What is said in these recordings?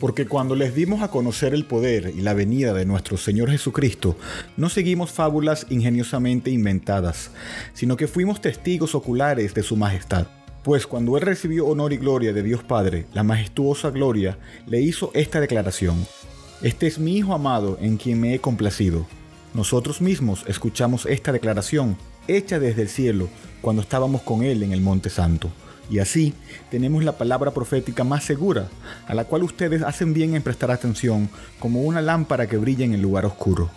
Porque cuando les dimos a conocer el poder y la venida de nuestro Señor Jesucristo, no seguimos fábulas ingeniosamente inventadas, sino que fuimos testigos oculares de su majestad. Pues cuando Él recibió honor y gloria de Dios Padre, la majestuosa gloria, le hizo esta declaración. Este es mi Hijo amado en quien me he complacido. Nosotros mismos escuchamos esta declaración, hecha desde el cielo, cuando estábamos con Él en el Monte Santo. Y así tenemos la palabra profética más segura, a la cual ustedes hacen bien en prestar atención como una lámpara que brilla en el lugar oscuro,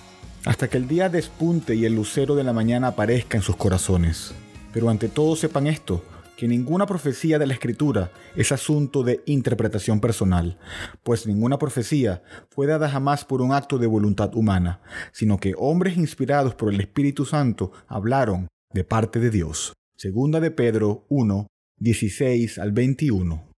hasta que el día despunte y el lucero de la mañana aparezca en sus corazones. Pero ante todo sepan esto, que ninguna profecía de la Escritura es asunto de interpretación personal, pues ninguna profecía fue dada jamás por un acto de voluntad humana, sino que hombres inspirados por el Espíritu Santo hablaron de parte de Dios. Segunda de Pedro 1, 16 al 21.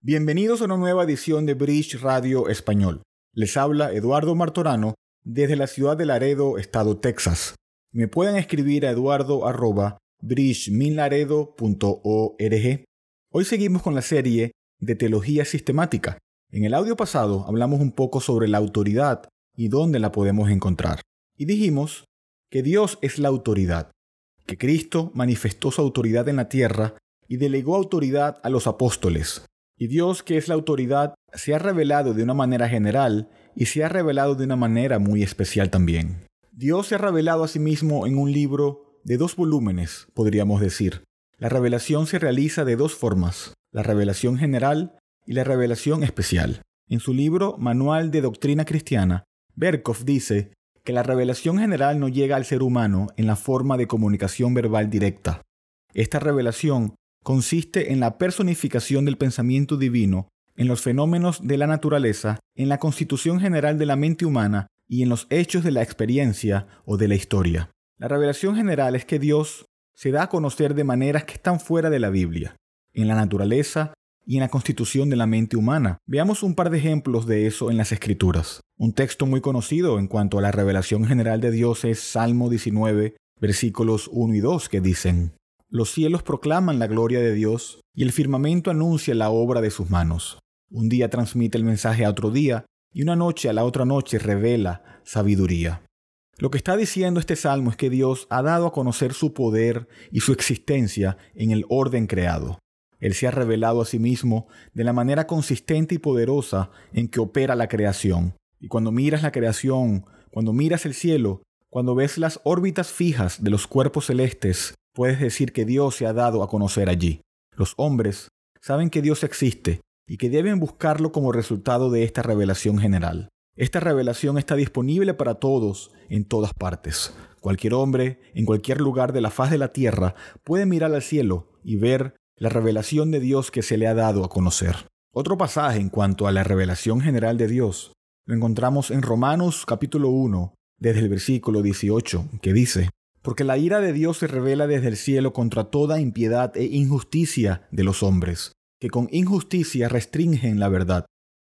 Bienvenidos a una nueva edición de Bridge Radio Español. Les habla Eduardo Martorano desde la ciudad de Laredo, estado Texas. Me pueden escribir a eduardo Hoy seguimos con la serie de teología sistemática. En el audio pasado hablamos un poco sobre la autoridad y dónde la podemos encontrar. Y dijimos que Dios es la autoridad, que Cristo manifestó su autoridad en la tierra y delegó autoridad a los apóstoles. Y Dios, que es la autoridad, se ha revelado de una manera general y se ha revelado de una manera muy especial también. Dios se ha revelado a sí mismo en un libro de dos volúmenes, podríamos decir. La revelación se realiza de dos formas, la revelación general y la revelación especial. En su libro Manual de Doctrina Cristiana, Berkov dice que la revelación general no llega al ser humano en la forma de comunicación verbal directa. Esta revelación consiste en la personificación del pensamiento divino, en los fenómenos de la naturaleza, en la constitución general de la mente humana y en los hechos de la experiencia o de la historia. La revelación general es que Dios se da a conocer de maneras que están fuera de la Biblia, en la naturaleza y en la constitución de la mente humana. Veamos un par de ejemplos de eso en las Escrituras. Un texto muy conocido en cuanto a la revelación general de Dios es Salmo 19, versículos 1 y 2, que dicen, los cielos proclaman la gloria de Dios y el firmamento anuncia la obra de sus manos. Un día transmite el mensaje a otro día y una noche a la otra noche revela sabiduría. Lo que está diciendo este salmo es que Dios ha dado a conocer su poder y su existencia en el orden creado. Él se ha revelado a sí mismo de la manera consistente y poderosa en que opera la creación. Y cuando miras la creación, cuando miras el cielo, cuando ves las órbitas fijas de los cuerpos celestes, puedes decir que Dios se ha dado a conocer allí. Los hombres saben que Dios existe y que deben buscarlo como resultado de esta revelación general. Esta revelación está disponible para todos en todas partes. Cualquier hombre, en cualquier lugar de la faz de la tierra, puede mirar al cielo y ver la revelación de Dios que se le ha dado a conocer. Otro pasaje en cuanto a la revelación general de Dios lo encontramos en Romanos capítulo 1, desde el versículo 18, que dice, porque la ira de Dios se revela desde el cielo contra toda impiedad e injusticia de los hombres, que con injusticia restringen la verdad.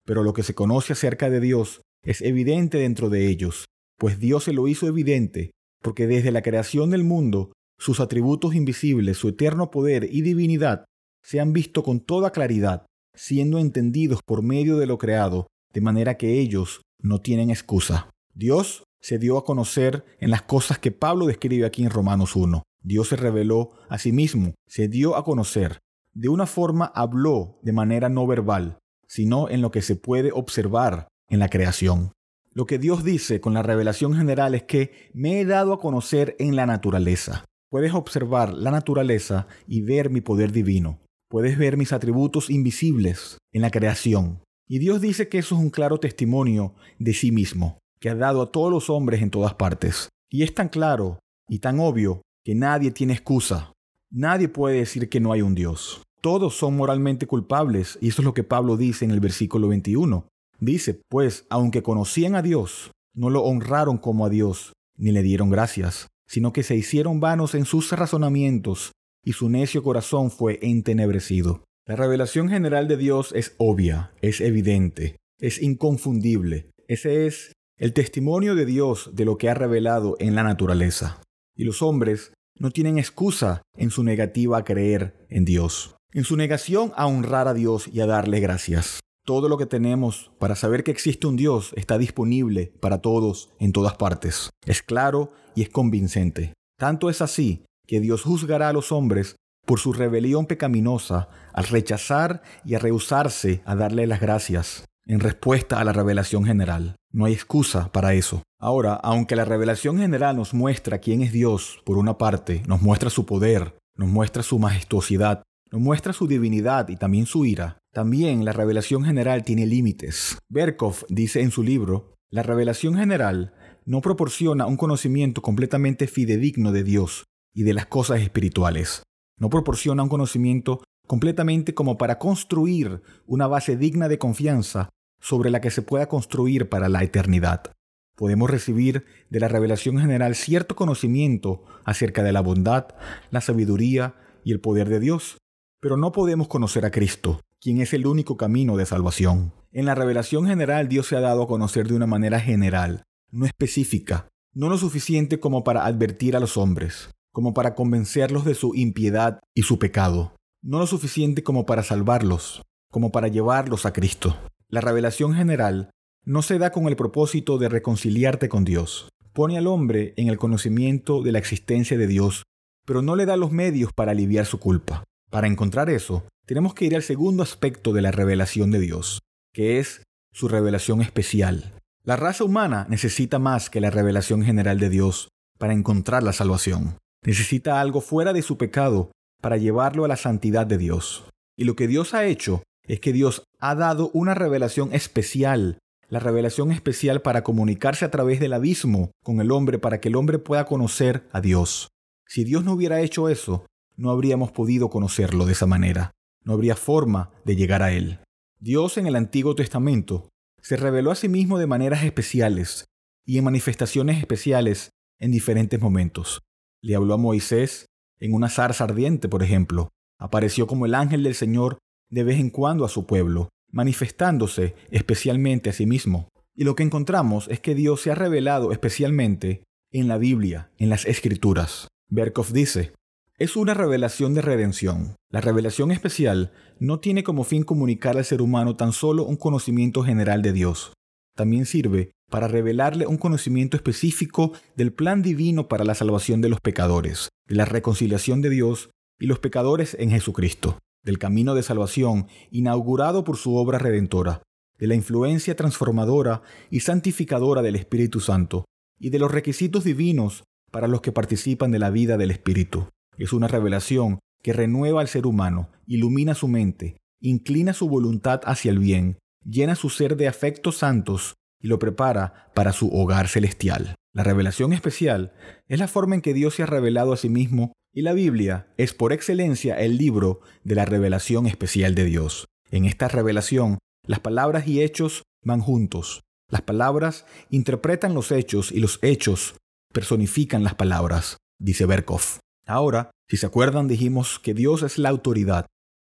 Pero lo que se conoce acerca de Dios es evidente dentro de ellos, pues Dios se lo hizo evidente, porque desde la creación del mundo, sus atributos invisibles, su eterno poder y divinidad, se han visto con toda claridad, siendo entendidos por medio de lo creado, de manera que ellos no tienen excusa. Dios se dio a conocer en las cosas que Pablo describe aquí en Romanos 1. Dios se reveló a sí mismo, se dio a conocer. De una forma habló de manera no verbal, sino en lo que se puede observar en la creación. Lo que Dios dice con la revelación general es que me he dado a conocer en la naturaleza. Puedes observar la naturaleza y ver mi poder divino. Puedes ver mis atributos invisibles en la creación. Y Dios dice que eso es un claro testimonio de sí mismo que ha dado a todos los hombres en todas partes. Y es tan claro y tan obvio que nadie tiene excusa. Nadie puede decir que no hay un Dios. Todos son moralmente culpables, y eso es lo que Pablo dice en el versículo 21. Dice, pues, aunque conocían a Dios, no lo honraron como a Dios, ni le dieron gracias, sino que se hicieron vanos en sus razonamientos, y su necio corazón fue entenebrecido. La revelación general de Dios es obvia, es evidente, es inconfundible. Ese es el testimonio de Dios de lo que ha revelado en la naturaleza. Y los hombres no tienen excusa en su negativa a creer en Dios, en su negación a honrar a Dios y a darle gracias. Todo lo que tenemos para saber que existe un Dios está disponible para todos en todas partes. Es claro y es convincente. Tanto es así que Dios juzgará a los hombres por su rebelión pecaminosa al rechazar y a rehusarse a darle las gracias en respuesta a la revelación general. No hay excusa para eso. Ahora, aunque la revelación general nos muestra quién es Dios, por una parte, nos muestra su poder, nos muestra su majestuosidad, nos muestra su divinidad y también su ira, también la revelación general tiene límites. Berkov dice en su libro, la revelación general no proporciona un conocimiento completamente fidedigno de Dios y de las cosas espirituales. No proporciona un conocimiento completamente como para construir una base digna de confianza sobre la que se pueda construir para la eternidad. Podemos recibir de la revelación general cierto conocimiento acerca de la bondad, la sabiduría y el poder de Dios, pero no podemos conocer a Cristo, quien es el único camino de salvación. En la revelación general Dios se ha dado a conocer de una manera general, no específica, no lo suficiente como para advertir a los hombres, como para convencerlos de su impiedad y su pecado, no lo suficiente como para salvarlos, como para llevarlos a Cristo. La revelación general no se da con el propósito de reconciliarte con Dios. Pone al hombre en el conocimiento de la existencia de Dios, pero no le da los medios para aliviar su culpa. Para encontrar eso, tenemos que ir al segundo aspecto de la revelación de Dios, que es su revelación especial. La raza humana necesita más que la revelación general de Dios para encontrar la salvación. Necesita algo fuera de su pecado para llevarlo a la santidad de Dios. Y lo que Dios ha hecho es que Dios ha dado una revelación especial, la revelación especial para comunicarse a través del abismo con el hombre para que el hombre pueda conocer a Dios. Si Dios no hubiera hecho eso, no habríamos podido conocerlo de esa manera, no habría forma de llegar a Él. Dios en el Antiguo Testamento se reveló a sí mismo de maneras especiales y en manifestaciones especiales en diferentes momentos. Le habló a Moisés en una zarza ardiente, por ejemplo. Apareció como el ángel del Señor de vez en cuando a su pueblo, manifestándose especialmente a sí mismo. Y lo que encontramos es que Dios se ha revelado especialmente en la Biblia, en las Escrituras. Berkov dice, es una revelación de redención. La revelación especial no tiene como fin comunicar al ser humano tan solo un conocimiento general de Dios. También sirve para revelarle un conocimiento específico del plan divino para la salvación de los pecadores, de la reconciliación de Dios y los pecadores en Jesucristo del camino de salvación inaugurado por su obra redentora, de la influencia transformadora y santificadora del Espíritu Santo, y de los requisitos divinos para los que participan de la vida del Espíritu. Es una revelación que renueva al ser humano, ilumina su mente, inclina su voluntad hacia el bien, llena su ser de afectos santos y lo prepara para su hogar celestial. La revelación especial es la forma en que Dios se ha revelado a sí mismo y la Biblia es por excelencia el libro de la revelación especial de Dios. En esta revelación, las palabras y hechos van juntos. Las palabras interpretan los hechos y los hechos personifican las palabras, dice Berkov. Ahora, si se acuerdan, dijimos que Dios es la autoridad,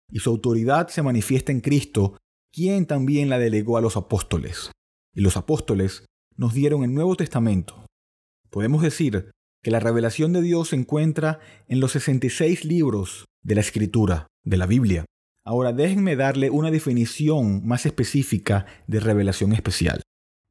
y su autoridad se manifiesta en Cristo, quien también la delegó a los apóstoles. Y los apóstoles nos dieron el Nuevo Testamento. Podemos decir que la revelación de Dios se encuentra en los 66 libros de la Escritura, de la Biblia. Ahora déjenme darle una definición más específica de revelación especial.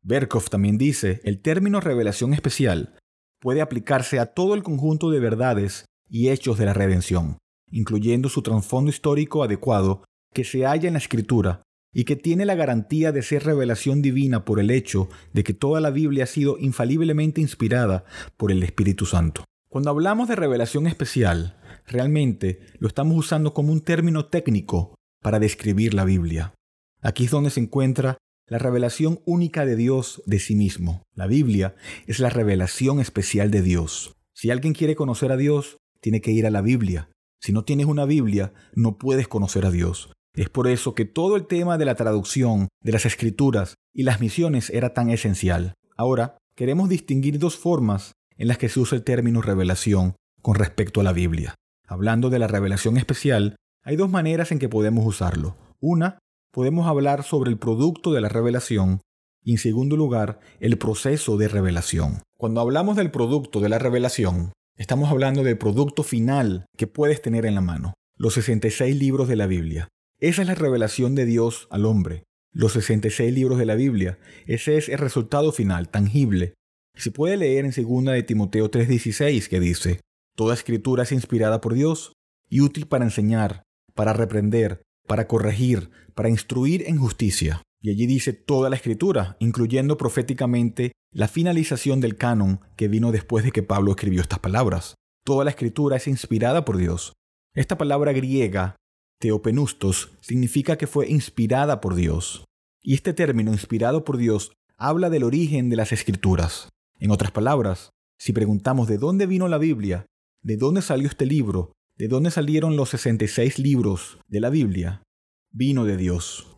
Berkov también dice, el término revelación especial puede aplicarse a todo el conjunto de verdades y hechos de la redención, incluyendo su trasfondo histórico adecuado que se halla en la Escritura y que tiene la garantía de ser revelación divina por el hecho de que toda la Biblia ha sido infaliblemente inspirada por el Espíritu Santo. Cuando hablamos de revelación especial, realmente lo estamos usando como un término técnico para describir la Biblia. Aquí es donde se encuentra la revelación única de Dios de sí mismo. La Biblia es la revelación especial de Dios. Si alguien quiere conocer a Dios, tiene que ir a la Biblia. Si no tienes una Biblia, no puedes conocer a Dios. Es por eso que todo el tema de la traducción, de las escrituras y las misiones era tan esencial. Ahora, queremos distinguir dos formas en las que se usa el término revelación con respecto a la Biblia. Hablando de la revelación especial, hay dos maneras en que podemos usarlo. Una, podemos hablar sobre el producto de la revelación y en segundo lugar, el proceso de revelación. Cuando hablamos del producto de la revelación, estamos hablando del producto final que puedes tener en la mano, los 66 libros de la Biblia. Esa es la revelación de Dios al hombre. los 66 libros de la Biblia. Ese es el resultado final, tangible. Se puede leer en 2 de Timoteo 3:16 que dice, Toda escritura es inspirada por Dios y útil para enseñar, para reprender, para corregir, para instruir en justicia. Y allí dice toda la escritura, incluyendo proféticamente la finalización del canon que vino después de que Pablo escribió estas palabras. Toda la escritura es inspirada por Dios. Esta palabra griega, teopenustos, significa que fue inspirada por Dios. Y este término, inspirado por Dios, habla del origen de las escrituras. En otras palabras, si preguntamos de dónde vino la Biblia, de dónde salió este libro, de dónde salieron los 66 libros de la Biblia, vino de Dios.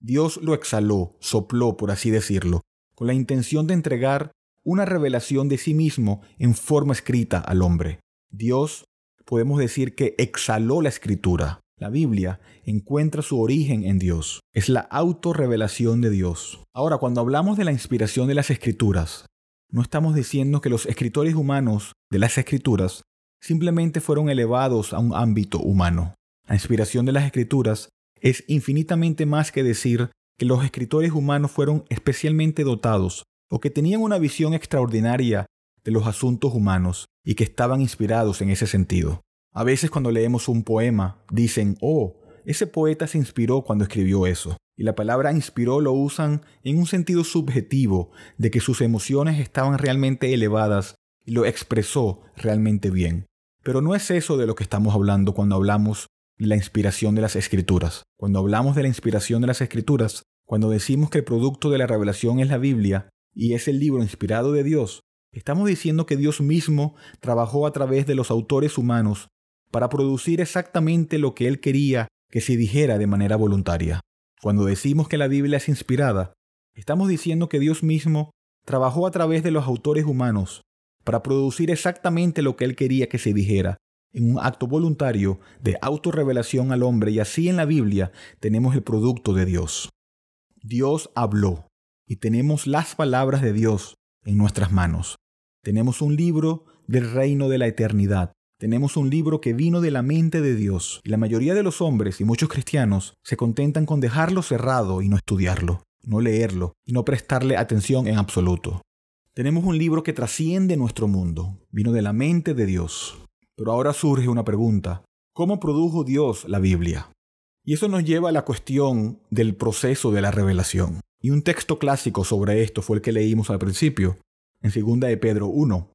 Dios lo exhaló, sopló, por así decirlo, con la intención de entregar una revelación de sí mismo en forma escrita al hombre. Dios, podemos decir que exhaló la escritura. La Biblia encuentra su origen en Dios. Es la autorrevelación de Dios. Ahora, cuando hablamos de la inspiración de las escrituras, no estamos diciendo que los escritores humanos de las escrituras simplemente fueron elevados a un ámbito humano. La inspiración de las escrituras es infinitamente más que decir que los escritores humanos fueron especialmente dotados o que tenían una visión extraordinaria de los asuntos humanos y que estaban inspirados en ese sentido. A veces cuando leemos un poema dicen, oh, ese poeta se inspiró cuando escribió eso. Y la palabra inspiró lo usan en un sentido subjetivo de que sus emociones estaban realmente elevadas y lo expresó realmente bien. Pero no es eso de lo que estamos hablando cuando hablamos de la inspiración de las escrituras. Cuando hablamos de la inspiración de las escrituras, cuando decimos que el producto de la revelación es la Biblia y es el libro inspirado de Dios, estamos diciendo que Dios mismo trabajó a través de los autores humanos para producir exactamente lo que Él quería que se dijera de manera voluntaria. Cuando decimos que la Biblia es inspirada, estamos diciendo que Dios mismo trabajó a través de los autores humanos para producir exactamente lo que él quería que se dijera, en un acto voluntario de autorrevelación al hombre, y así en la Biblia tenemos el producto de Dios. Dios habló, y tenemos las palabras de Dios en nuestras manos. Tenemos un libro del reino de la eternidad. Tenemos un libro que vino de la mente de Dios. Y la mayoría de los hombres y muchos cristianos se contentan con dejarlo cerrado y no estudiarlo, no leerlo y no prestarle atención en absoluto. Tenemos un libro que trasciende nuestro mundo, vino de la mente de Dios. Pero ahora surge una pregunta, ¿cómo produjo Dios la Biblia? Y eso nos lleva a la cuestión del proceso de la revelación. Y un texto clásico sobre esto fue el que leímos al principio, en 2 de Pedro 1,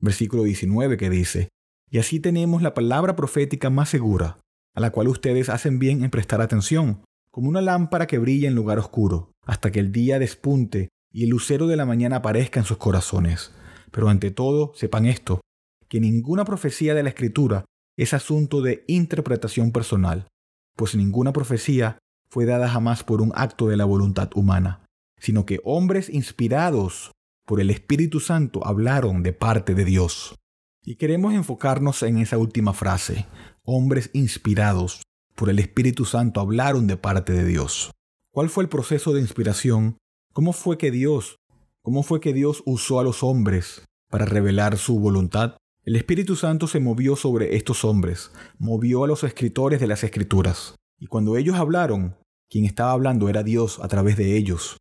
versículo 19, que dice, Y así tenemos la palabra profética más segura, a la cual ustedes hacen bien en prestar atención, como una lámpara que brilla en lugar oscuro, hasta que el día despunte y el lucero de la mañana aparezca en sus corazones. Pero ante todo, sepan esto, que ninguna profecía de la Escritura es asunto de interpretación personal, pues ninguna profecía fue dada jamás por un acto de la voluntad humana, sino que hombres inspirados por el Espíritu Santo hablaron de parte de Dios. Y queremos enfocarnos en esa última frase, hombres inspirados por el Espíritu Santo hablaron de parte de Dios. ¿Cuál fue el proceso de inspiración ¿Cómo fue que Dios, cómo fue que Dios usó a los hombres para revelar su voluntad? El Espíritu Santo se movió sobre estos hombres, movió a los escritores de las escrituras. Y cuando ellos hablaron, quien estaba hablando era Dios a través de ellos.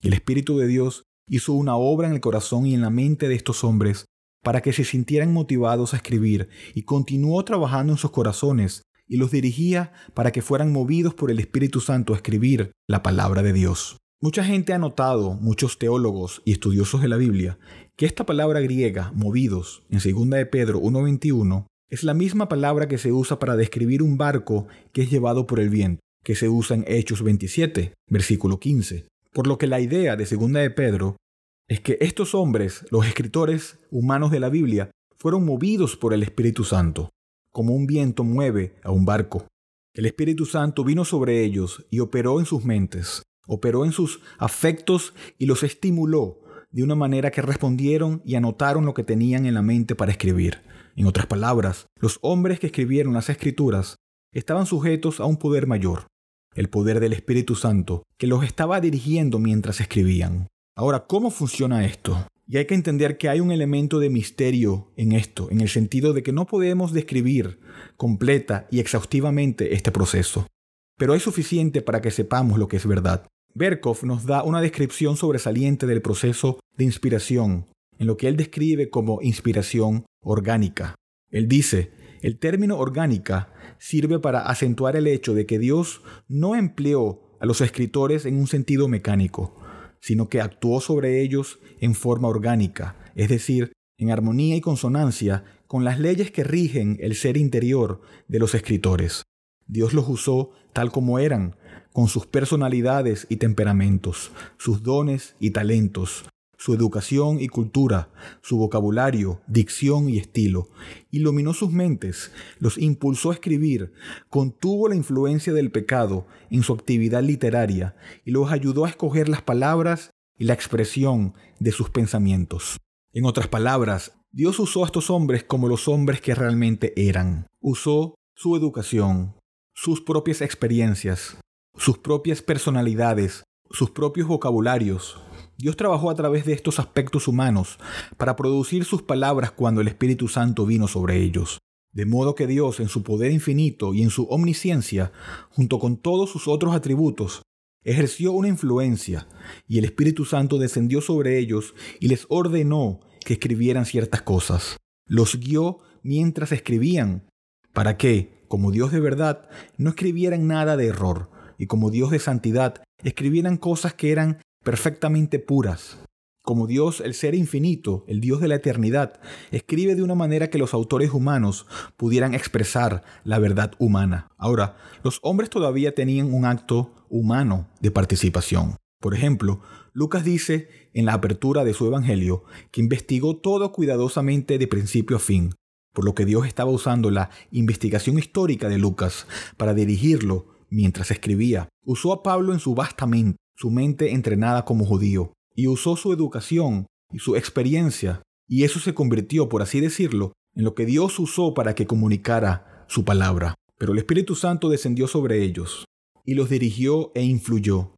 El Espíritu de Dios hizo una obra en el corazón y en la mente de estos hombres para que se sintieran motivados a escribir y continuó trabajando en sus corazones y los dirigía para que fueran movidos por el Espíritu Santo a escribir la palabra de Dios. Mucha gente ha notado, muchos teólogos y estudiosos de la Biblia, que esta palabra griega, movidos, en 2 de Pedro 1.21, es la misma palabra que se usa para describir un barco que es llevado por el viento, que se usa en Hechos 27, versículo 15. Por lo que la idea de 2 de Pedro es que estos hombres, los escritores humanos de la Biblia, fueron movidos por el Espíritu Santo, como un viento mueve a un barco. El Espíritu Santo vino sobre ellos y operó en sus mentes, operó en sus afectos y los estimuló de una manera que respondieron y anotaron lo que tenían en la mente para escribir. En otras palabras, los hombres que escribieron las escrituras estaban sujetos a un poder mayor, el poder del Espíritu Santo, que los estaba dirigiendo mientras escribían. Ahora, ¿cómo funciona esto? Y hay que entender que hay un elemento de misterio en esto, en el sentido de que no podemos describir completa y exhaustivamente este proceso. Pero es suficiente para que sepamos lo que es verdad. Berkov nos da una descripción sobresaliente del proceso de inspiración, en lo que él describe como inspiración orgánica. Él dice, el término orgánica sirve para acentuar el hecho de que Dios no empleó a los escritores en un sentido mecánico, sino que actuó sobre ellos en forma orgánica, es decir, en armonía y consonancia con las leyes que rigen el ser interior de los escritores. Dios los usó tal como eran, con sus personalidades y temperamentos, sus dones y talentos, su educación y cultura, su vocabulario, dicción y estilo. Iluminó sus mentes, los impulsó a escribir, contuvo la influencia del pecado en su actividad literaria y los ayudó a escoger las palabras y la expresión de sus pensamientos. En otras palabras, Dios usó a estos hombres como los hombres que realmente eran. Usó su educación, sus propias experiencias, sus propias personalidades, sus propios vocabularios. Dios trabajó a través de estos aspectos humanos para producir sus palabras cuando el Espíritu Santo vino sobre ellos. De modo que Dios, en su poder infinito y en su omnisciencia, junto con todos sus otros atributos, ejerció una influencia, y el Espíritu Santo descendió sobre ellos y les ordenó que escribieran ciertas cosas. Los guió mientras escribían, para que, como Dios de verdad, no escribieran nada de error, y como Dios de santidad escribieran cosas que eran perfectamente puras. Como Dios, el ser infinito, el Dios de la eternidad, escribe de una manera que los autores humanos pudieran expresar la verdad humana. Ahora, los hombres todavía tenían un acto humano de participación. Por ejemplo, Lucas dice en la apertura de su Evangelio que investigó todo cuidadosamente de principio a fin, por lo que Dios estaba usando la investigación histórica de Lucas para dirigirlo mientras escribía. Usó a Pablo en su vasta mente, su mente entrenada como judío, y usó su educación y su experiencia, y eso se convirtió, por así decirlo, en lo que Dios usó para que comunicara su palabra. Pero el Espíritu Santo descendió sobre ellos, y los dirigió e influyó,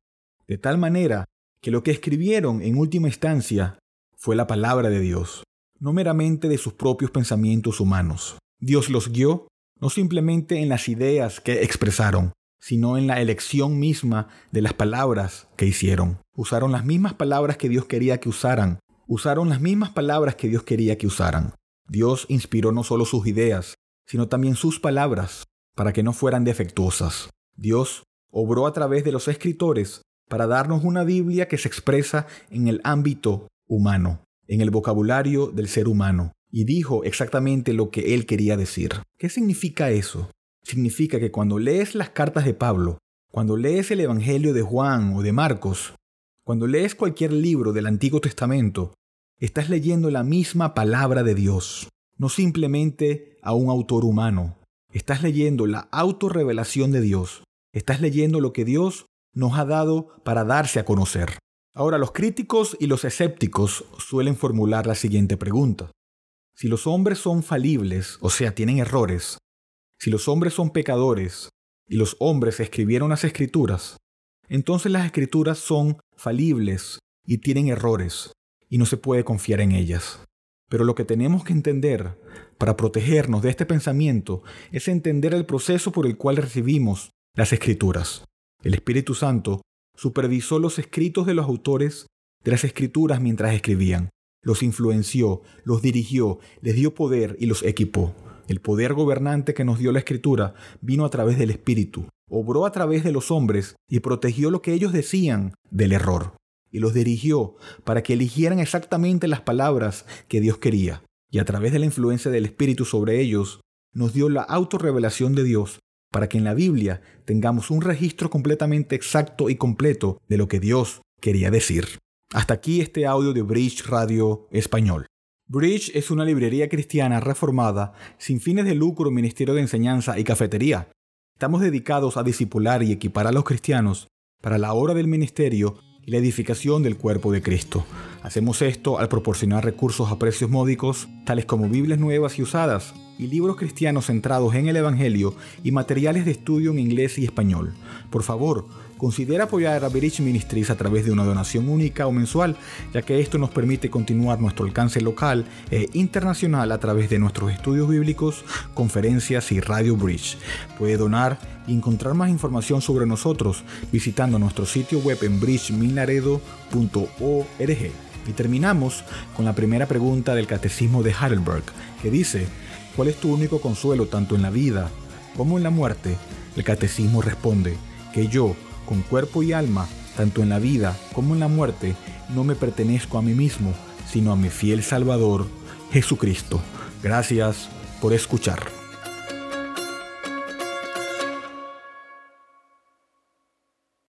de tal manera que lo que escribieron en última instancia fue la palabra de Dios, no meramente de sus propios pensamientos humanos. Dios los guió no simplemente en las ideas que expresaron, sino en la elección misma de las palabras que hicieron. Usaron las mismas palabras que Dios quería que usaran. Usaron las mismas palabras que Dios quería que usaran. Dios inspiró no solo sus ideas, sino también sus palabras, para que no fueran defectuosas. Dios obró a través de los escritores para darnos una Biblia que se expresa en el ámbito humano, en el vocabulario del ser humano, y dijo exactamente lo que él quería decir. ¿Qué significa eso? Significa que cuando lees las cartas de Pablo, cuando lees el Evangelio de Juan o de Marcos, cuando lees cualquier libro del Antiguo Testamento, estás leyendo la misma palabra de Dios, no simplemente a un autor humano. Estás leyendo la autorrevelación de Dios. Estás leyendo lo que Dios nos ha dado para darse a conocer. Ahora, los críticos y los escépticos suelen formular la siguiente pregunta. Si los hombres son falibles, o sea, tienen errores, si los hombres son pecadores y los hombres escribieron las escrituras, entonces las escrituras son falibles y tienen errores y no se puede confiar en ellas. Pero lo que tenemos que entender para protegernos de este pensamiento es entender el proceso por el cual recibimos las escrituras. El Espíritu Santo supervisó los escritos de los autores de las escrituras mientras escribían, los influenció, los dirigió, les dio poder y los equipó. El poder gobernante que nos dio la Escritura vino a través del Espíritu, obró a través de los hombres y protegió lo que ellos decían del error, y los dirigió para que eligieran exactamente las palabras que Dios quería, y a través de la influencia del Espíritu sobre ellos, nos dio la autorrevelación de Dios para que en la Biblia tengamos un registro completamente exacto y completo de lo que Dios quería decir. Hasta aquí este audio de Bridge Radio Español. Bridge es una librería cristiana reformada sin fines de lucro, ministerio de enseñanza y cafetería. Estamos dedicados a discipular y equipar a los cristianos para la obra del ministerio y la edificación del cuerpo de Cristo. Hacemos esto al proporcionar recursos a precios módicos, tales como Biblias nuevas y usadas, y libros cristianos centrados en el Evangelio y materiales de estudio en inglés y español. Por favor, Considera apoyar a Bridge Ministries a través de una donación única o mensual, ya que esto nos permite continuar nuestro alcance local e internacional a través de nuestros estudios bíblicos, conferencias y Radio Bridge. Puede donar y encontrar más información sobre nosotros visitando nuestro sitio web en bridgeminaredo.org. Y terminamos con la primera pregunta del Catecismo de Heidelberg, que dice, ¿cuál es tu único consuelo tanto en la vida como en la muerte? El Catecismo responde, que yo, con cuerpo y alma, tanto en la vida como en la muerte, no me pertenezco a mí mismo, sino a mi fiel Salvador, Jesucristo. Gracias por escuchar.